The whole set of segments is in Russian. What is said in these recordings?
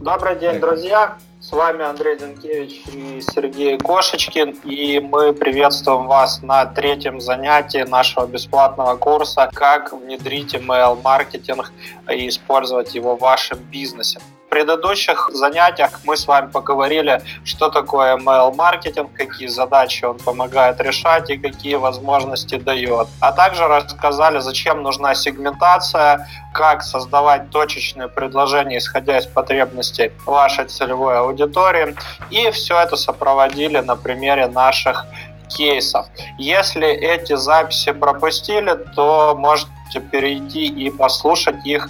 Добрый день, друзья! С вами Андрей Денкевич и Сергей Кошечкин, и мы приветствуем вас на третьем занятии нашего бесплатного курса «Как внедрить email-маркетинг и использовать его в вашем бизнесе» предыдущих занятиях мы с вами поговорили, что такое email-маркетинг, какие задачи он помогает решать и какие возможности дает. А также рассказали, зачем нужна сегментация, как создавать точечные предложения, исходя из потребностей вашей целевой аудитории. И все это сопроводили на примере наших кейсов. Если эти записи пропустили, то можете перейти и послушать их.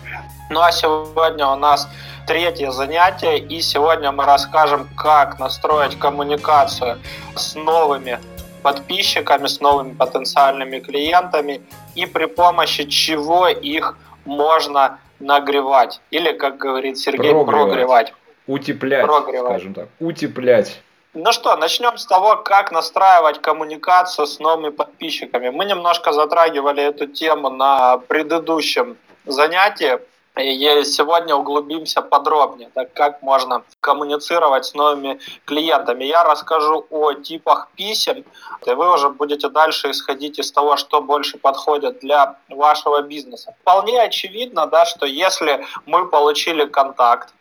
Ну а сегодня у нас третье занятие, и сегодня мы расскажем, как настроить коммуникацию с новыми подписчиками, с новыми потенциальными клиентами и при помощи чего их можно нагревать. Или, как говорит Сергей, прогревать. прогревать. Утеплять, прогревать. скажем так. Утеплять. Ну что, начнем с того, как настраивать коммуникацию с новыми подписчиками. Мы немножко затрагивали эту тему на предыдущем занятии. И сегодня углубимся подробнее, так как можно коммуницировать с новыми клиентами. Я расскажу о типах писем, и вы уже будете дальше исходить из того, что больше подходит для вашего бизнеса. Вполне очевидно, да, что если мы получили контакт,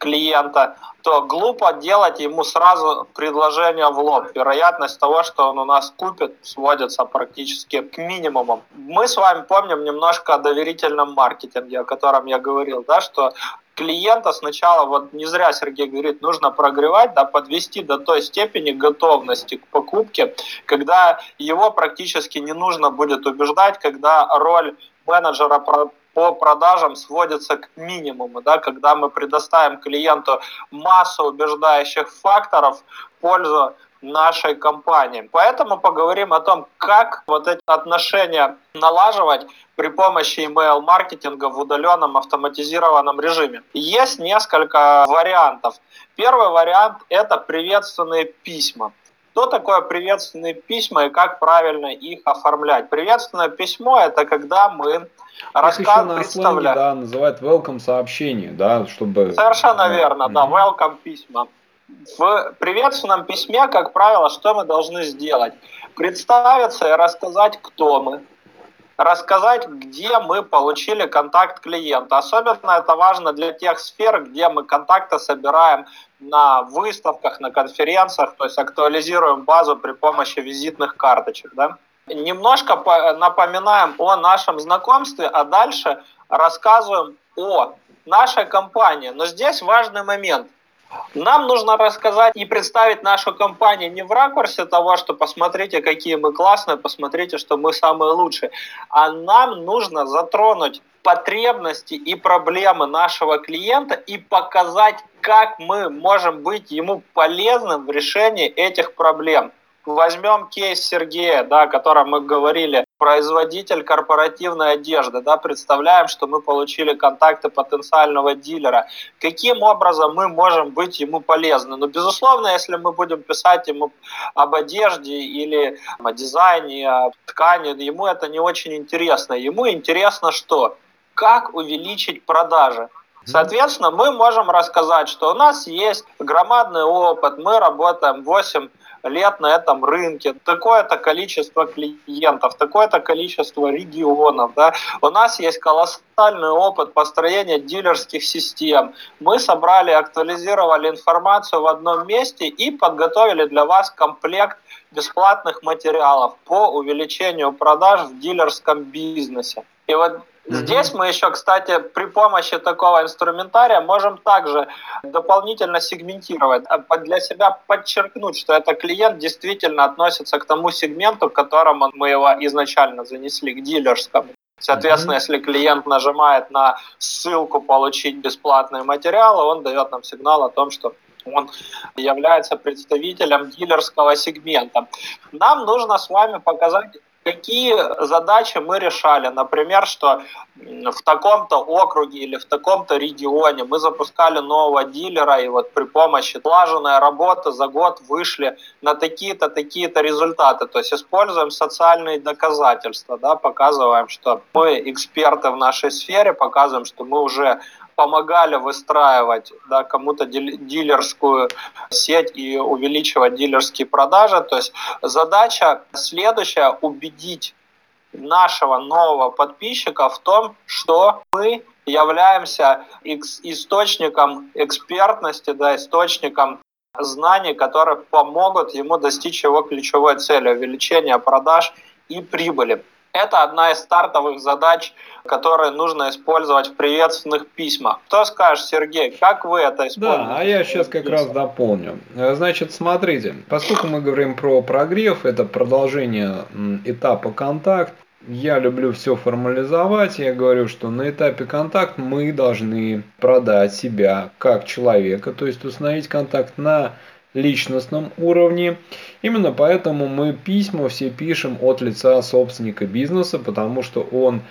клиента, то глупо делать ему сразу предложение в лоб. Вероятность того, что он у нас купит, сводится практически к минимуму. Мы с вами помним немножко о доверительном маркетинге, о котором я говорил, да, что клиента сначала, вот не зря Сергей говорит, нужно прогревать, да, подвести до той степени готовности к покупке, когда его практически не нужно будет убеждать, когда роль менеджера по продажам сводится к минимуму, да, когда мы предоставим клиенту массу убеждающих факторов в пользу нашей компании. Поэтому поговорим о том, как вот эти отношения налаживать при помощи email-маркетинга в удаленном автоматизированном режиме. Есть несколько вариантов. Первый вариант – это приветственные письма. Что такое приветственные письма и как правильно их оформлять? Приветственное письмо – это когда мы Рассказ на сленге, да, называют welcome сообщение, да, чтобы... Совершенно верно, да, welcome письма. В приветственном письме, как правило, что мы должны сделать? Представиться и рассказать, кто мы, рассказать, где мы получили контакт клиента. Особенно это важно для тех сфер, где мы контакты собираем на выставках, на конференциях, то есть актуализируем базу при помощи визитных карточек. Да? Немножко напоминаем о нашем знакомстве, а дальше рассказываем о нашей компании. Но здесь важный момент. Нам нужно рассказать и представить нашу компанию не в ракурсе того, что посмотрите, какие мы классные, посмотрите, что мы самые лучшие, а нам нужно затронуть потребности и проблемы нашего клиента и показать, как мы можем быть ему полезным в решении этих проблем. Возьмем кейс Сергея, да, о котором мы говорили, производитель корпоративной одежды, да, представляем, что мы получили контакты потенциального дилера. Каким образом мы можем быть ему полезны? Ну, безусловно, если мы будем писать ему об одежде или о дизайне, о ткани, ему это не очень интересно. Ему интересно что? Как увеличить продажи? Соответственно, мы можем рассказать, что у нас есть громадный опыт, мы работаем 8 лет на этом рынке, такое-то количество клиентов, такое-то количество регионов. Да? У нас есть колоссальный опыт построения дилерских систем. Мы собрали, актуализировали информацию в одном месте и подготовили для вас комплект бесплатных материалов по увеличению продаж в дилерском бизнесе. И вот Здесь мы еще, кстати, при помощи такого инструментария можем также дополнительно сегментировать, а для себя подчеркнуть, что этот клиент действительно относится к тому сегменту, к которому мы его изначально занесли, к дилерскому. Соответственно, mm-hmm. если клиент нажимает на ссылку «Получить бесплатные материалы», он дает нам сигнал о том, что он является представителем дилерского сегмента. Нам нужно с вами показать какие задачи мы решали. Например, что в таком-то округе или в таком-то регионе мы запускали нового дилера, и вот при помощи слаженной работы за год вышли на такие-то, такие-то результаты. То есть используем социальные доказательства, да, показываем, что мы эксперты в нашей сфере, показываем, что мы уже помогали выстраивать да, кому-то дилерскую сеть и увеличивать дилерские продажи. То есть задача следующая – убедить нашего нового подписчика в том, что мы являемся источником экспертности, да, источником знаний, которые помогут ему достичь его ключевой цели – увеличения продаж и прибыли. Это одна из стартовых задач, которые нужно использовать в приветственных письмах. Кто скажет, Сергей, как вы это используете? Да, а я сейчас как раз дополню. Значит, смотрите, поскольку мы говорим про прогрев, это продолжение этапа контакт, я люблю все формализовать. Я говорю, что на этапе контакт мы должны продать себя как человека, то есть установить контакт на личностном уровне. Именно поэтому мы письма все пишем от лица собственника бизнеса, потому что он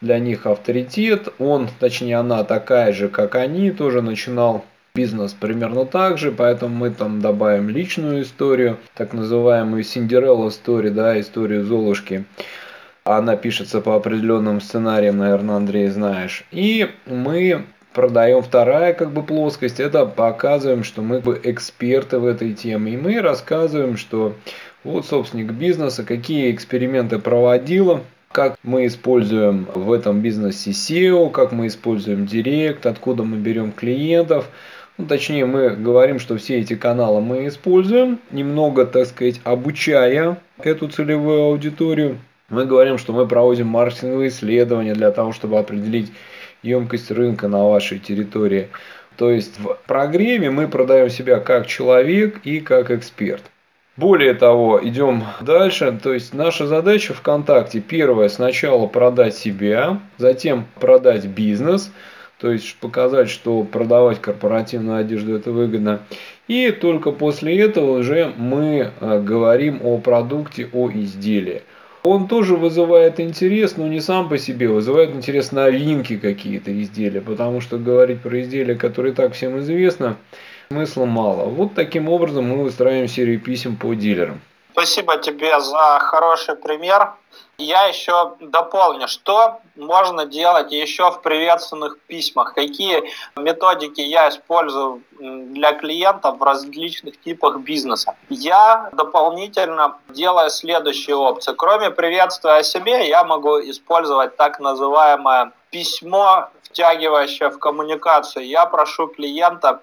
для них авторитет, он, точнее она такая же, как они, тоже начинал бизнес примерно так же, поэтому мы там добавим личную историю, так называемую Синдерелла историю, да, историю Золушки. Она пишется по определенным сценариям, наверное, Андрей знаешь. И мы продаем вторая как бы плоскость, это показываем, что мы бы эксперты в этой теме. И мы рассказываем, что вот собственник бизнеса, какие эксперименты проводила, как мы используем в этом бизнесе SEO, как мы используем Директ, откуда мы берем клиентов. Ну, точнее, мы говорим, что все эти каналы мы используем, немного, так сказать, обучая эту целевую аудиторию. Мы говорим, что мы проводим маркетинговые исследования для того, чтобы определить емкость рынка на вашей территории. То есть в программе мы продаем себя как человек и как эксперт. Более того, идем дальше. То есть наша задача ВКонтакте первое сначала продать себя, затем продать бизнес, то есть показать, что продавать корпоративную одежду это выгодно. И только после этого уже мы э, говорим о продукте, о изделии. Он тоже вызывает интерес, но не сам по себе, вызывает интерес новинки какие-то изделия, потому что говорить про изделия, которые так всем известно, смысла мало. Вот таким образом мы выстраиваем серию писем по дилерам. Спасибо тебе за хороший пример. Я еще дополню, что можно делать еще в приветственных письмах, какие методики я использую для клиентов в различных типах бизнеса. Я дополнительно делаю следующие опции. Кроме приветствия о себе, я могу использовать так называемое письмо, втягивающее в коммуникацию. Я прошу клиента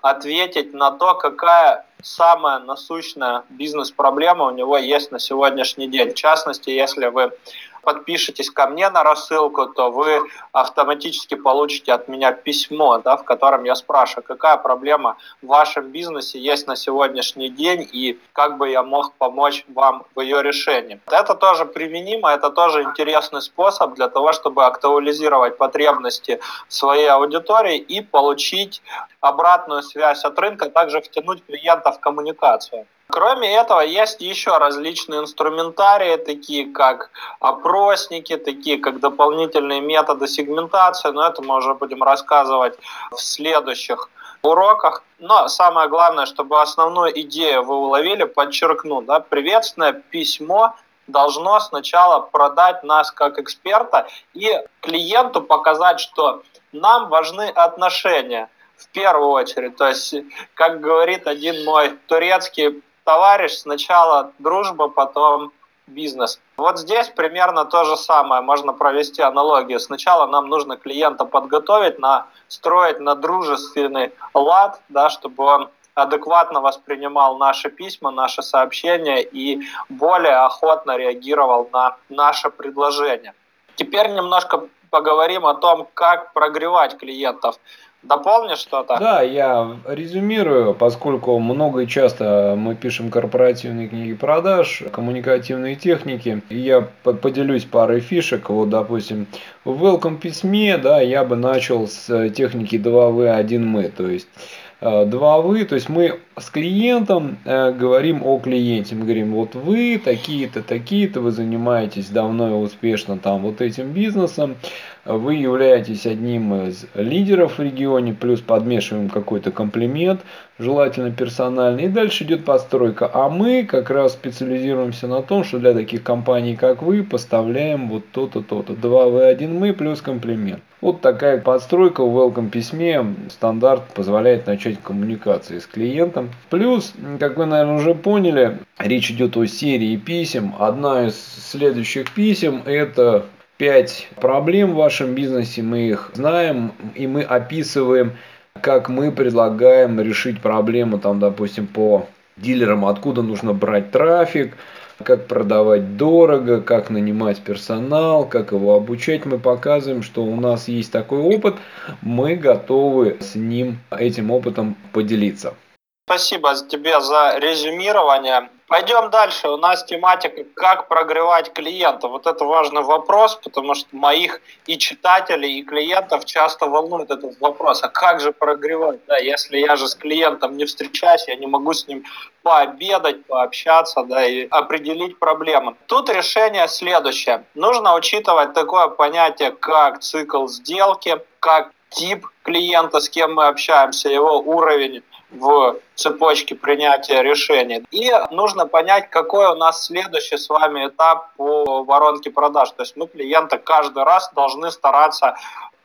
ответить на то, какая самая насущная бизнес-проблема у него есть на сегодняшний день. В частности, если вы подпишетесь ко мне на рассылку, то вы автоматически получите от меня письмо, да, в котором я спрашиваю, какая проблема в вашем бизнесе есть на сегодняшний день и как бы я мог помочь вам в ее решении. Это тоже применимо, это тоже интересный способ для того, чтобы актуализировать потребности своей аудитории и получить обратную связь от рынка, также втянуть клиента в коммуникацию. Кроме этого, есть еще различные инструментарии, такие как опросники, такие как дополнительные методы сегментации, но это мы уже будем рассказывать в следующих уроках. Но самое главное, чтобы основную идею вы уловили, подчеркну, да, приветственное письмо должно сначала продать нас как эксперта и клиенту показать, что нам важны отношения в первую очередь. То есть, как говорит один мой турецкий товарищ, сначала дружба, потом бизнес. Вот здесь примерно то же самое, можно провести аналогию. Сначала нам нужно клиента подготовить, на, строить на дружественный лад, да, чтобы он адекватно воспринимал наши письма, наши сообщения и более охотно реагировал на наше предложение. Теперь немножко поговорим о том, как прогревать клиентов. Дополнишь что-то? Да, я резюмирую, поскольку много и часто мы пишем корпоративные книги продаж, коммуникативные техники, и я поделюсь парой фишек. Вот, допустим, в welcome письме, да, я бы начал с техники 2В, 1 мы, то есть э, два вы, то есть мы с клиентом э, говорим о клиенте, мы говорим, вот вы такие-то, такие-то, вы занимаетесь давно и успешно там вот этим бизнесом, вы являетесь одним из лидеров в регионе, плюс подмешиваем какой-то комплимент, желательно персональный. И дальше идет постройка. А мы как раз специализируемся на том, что для таких компаний, как вы, поставляем вот то-то, то-то. Два вы, один мы, плюс комплимент. Вот такая подстройка в welcome письме стандарт позволяет начать коммуникации с клиентом. Плюс, как вы, наверное, уже поняли, речь идет о серии писем. Одна из следующих писем это 5 проблем в вашем бизнесе, мы их знаем, и мы описываем, как мы предлагаем решить проблему, там, допустим, по дилерам, откуда нужно брать трафик, как продавать дорого, как нанимать персонал, как его обучать. Мы показываем, что у нас есть такой опыт, мы готовы с ним, этим опытом поделиться. Спасибо тебе за резюмирование. Пойдем дальше. У нас тематика «Как прогревать клиента». Вот это важный вопрос, потому что моих и читателей, и клиентов часто волнует этот вопрос. А как же прогревать? Да, если я же с клиентом не встречаюсь, я не могу с ним пообедать, пообщаться да, и определить проблемы. Тут решение следующее. Нужно учитывать такое понятие, как цикл сделки, как тип клиента, с кем мы общаемся, его уровень в цепочке принятия решений. И нужно понять, какой у нас следующий с вами этап по воронке продаж. То есть мы клиента каждый раз должны стараться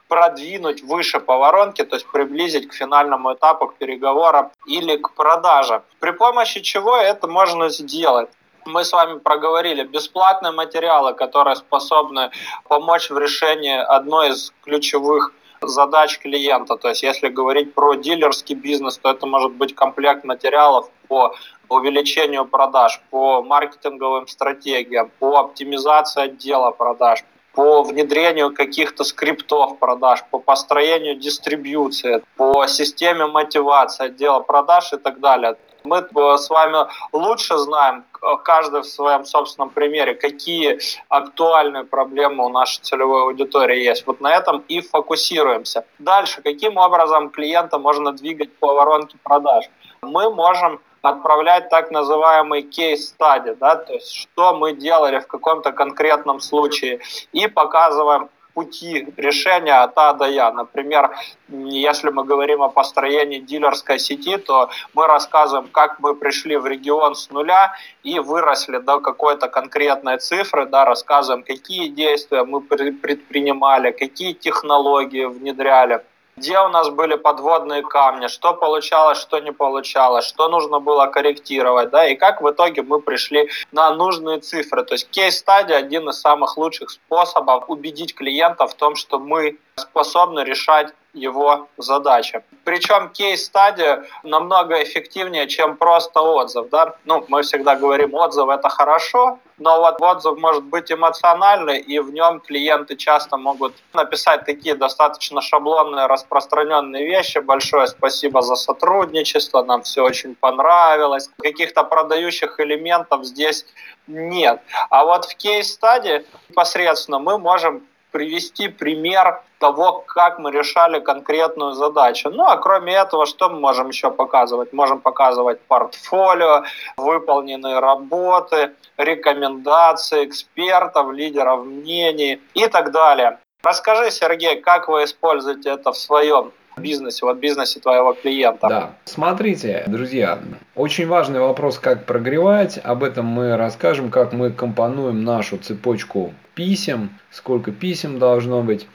продвинуть выше по воронке, то есть приблизить к финальному этапу, к переговорам или к продаже. При помощи чего это можно сделать? мы с вами проговорили бесплатные материалы, которые способны помочь в решении одной из ключевых задач клиента. То есть если говорить про дилерский бизнес, то это может быть комплект материалов по увеличению продаж, по маркетинговым стратегиям, по оптимизации отдела продаж, по внедрению каких-то скриптов продаж, по построению дистрибьюции, по системе мотивации отдела продаж и так далее. Мы э, с вами лучше знаем, каждый в своем собственном примере, какие актуальные проблемы у нашей целевой аудитории есть. Вот на этом и фокусируемся. Дальше, каким образом клиента можно двигать по воронке продаж? Мы можем отправлять так называемый кейс-стади, да, то есть что мы делали в каком-то конкретном случае, и показываем пути решения от А до Я. Например, если мы говорим о построении дилерской сети, то мы рассказываем, как мы пришли в регион с нуля и выросли до какой-то конкретной цифры, да, рассказываем, какие действия мы предпринимали, какие технологии внедряли где у нас были подводные камни, что получалось, что не получалось, что нужно было корректировать, да, и как в итоге мы пришли на нужные цифры. То есть кейс-стадия один из самых лучших способов убедить клиента в том, что мы способны решать его задачи. Причем кейс-стадия намного эффективнее, чем просто отзыв. Да? Ну, мы всегда говорим, отзыв это хорошо, но вот отзыв может быть эмоциональный, и в нем клиенты часто могут написать такие достаточно шаблонные, распространенные вещи. Большое спасибо за сотрудничество, нам все очень понравилось. Каких-то продающих элементов здесь нет. А вот в кейс-стадии непосредственно мы можем привести пример того, как мы решали конкретную задачу. Ну, а кроме этого, что мы можем еще показывать? Можем показывать портфолио, выполненные работы, рекомендации экспертов, лидеров мнений и так далее. Расскажи, Сергей, как вы используете это в своем бизнесе, вот бизнесе твоего клиента. Да, смотрите, друзья, очень важный вопрос, как прогревать. Об этом мы расскажем, как мы компонуем нашу цепочку писем, сколько писем должно быть.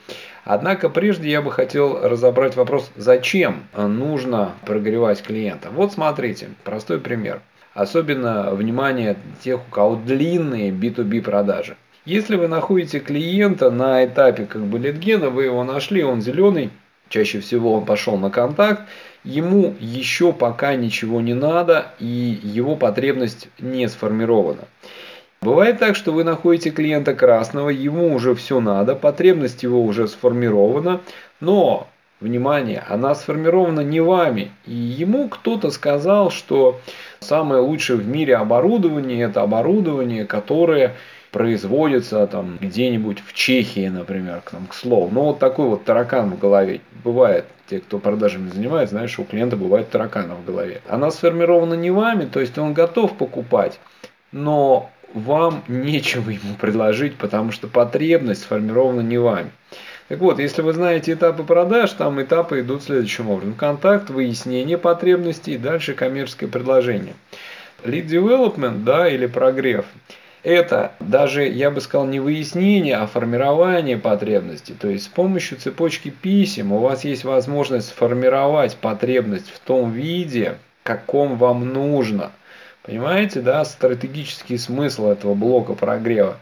Однако прежде я бы хотел разобрать вопрос, зачем нужно прогревать клиента. Вот смотрите, простой пример. Особенно внимание тех, у кого длинные B2B продажи. Если вы находите клиента на этапе как бы литгена, вы его нашли, он зеленый, чаще всего он пошел на контакт, ему еще пока ничего не надо и его потребность не сформирована. Бывает так, что вы находите клиента красного, ему уже все надо, потребность его уже сформирована, но, внимание, она сформирована не вами. И ему кто-то сказал, что самое лучшее в мире оборудование – это оборудование, которое производится там где-нибудь в Чехии, например, к, там, к слову. Но вот такой вот таракан в голове бывает. Те, кто продажами занимается, знаешь, у клиента бывает таракан в голове. Она сформирована не вами, то есть он готов покупать, но вам нечего ему предложить, потому что потребность сформирована не вами. Так вот, если вы знаете этапы продаж, там этапы идут следующим образом. Контакт, выяснение потребностей, дальше коммерческое предложение. Lead development, да, или прогрев – это даже, я бы сказал, не выяснение, а формирование потребностей. То есть с помощью цепочки писем у вас есть возможность сформировать потребность в том виде, каком вам нужно. Понимаете, да, стратегический смысл этого блока прогрева.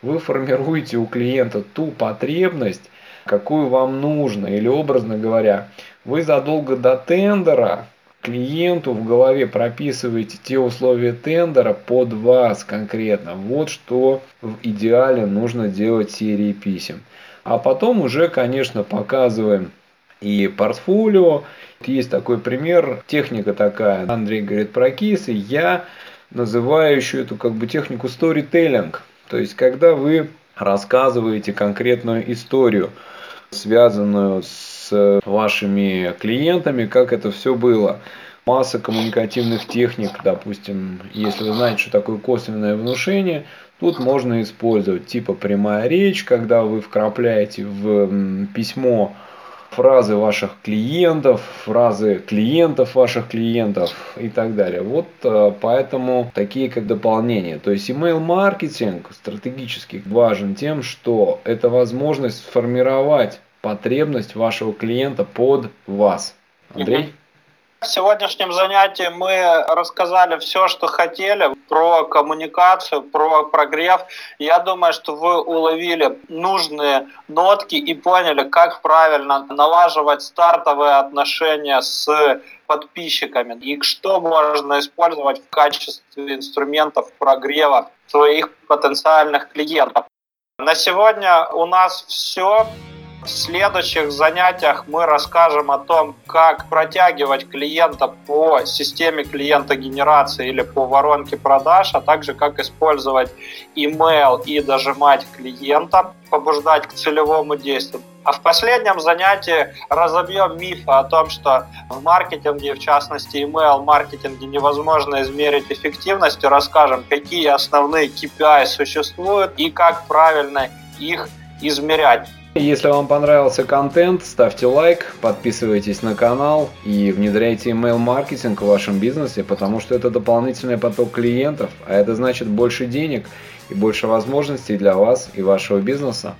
Вы формируете у клиента ту потребность, какую вам нужно. Или образно говоря, вы задолго до тендера клиенту в голове прописываете те условия тендера под вас конкретно. Вот что в идеале нужно делать серии писем. А потом уже, конечно, показываем и портфолио. Есть такой пример, техника такая, Андрей говорит про кейсы, я называю еще эту как бы технику storytelling. То есть, когда вы рассказываете конкретную историю, связанную с вашими клиентами, как это все было. Масса коммуникативных техник, допустим, если вы знаете, что такое косвенное внушение, тут можно использовать типа прямая речь, когда вы вкрапляете в письмо фразы ваших клиентов, фразы клиентов ваших клиентов и так далее. Вот э, поэтому такие как дополнения. То есть email маркетинг стратегически важен тем, что это возможность сформировать потребность вашего клиента под вас. Андрей? В сегодняшнем занятии мы рассказали все, что хотели про коммуникацию, про прогрев. Я думаю, что вы уловили нужные нотки и поняли, как правильно налаживать стартовые отношения с подписчиками и что можно использовать в качестве инструментов прогрева своих потенциальных клиентов. На сегодня у нас все. В следующих занятиях мы расскажем о том, как протягивать клиента по системе клиента генерации или по воронке продаж, а также как использовать email и дожимать клиента, побуждать к целевому действию. А в последнем занятии разобьем мифы о том, что в маркетинге, в частности email маркетинге, невозможно измерить эффективность, и расскажем, какие основные KPI существуют и как правильно их измерять. Если вам понравился контент, ставьте лайк, подписывайтесь на канал и внедряйте email маркетинг в вашем бизнесе, потому что это дополнительный поток клиентов, а это значит больше денег и больше возможностей для вас и вашего бизнеса.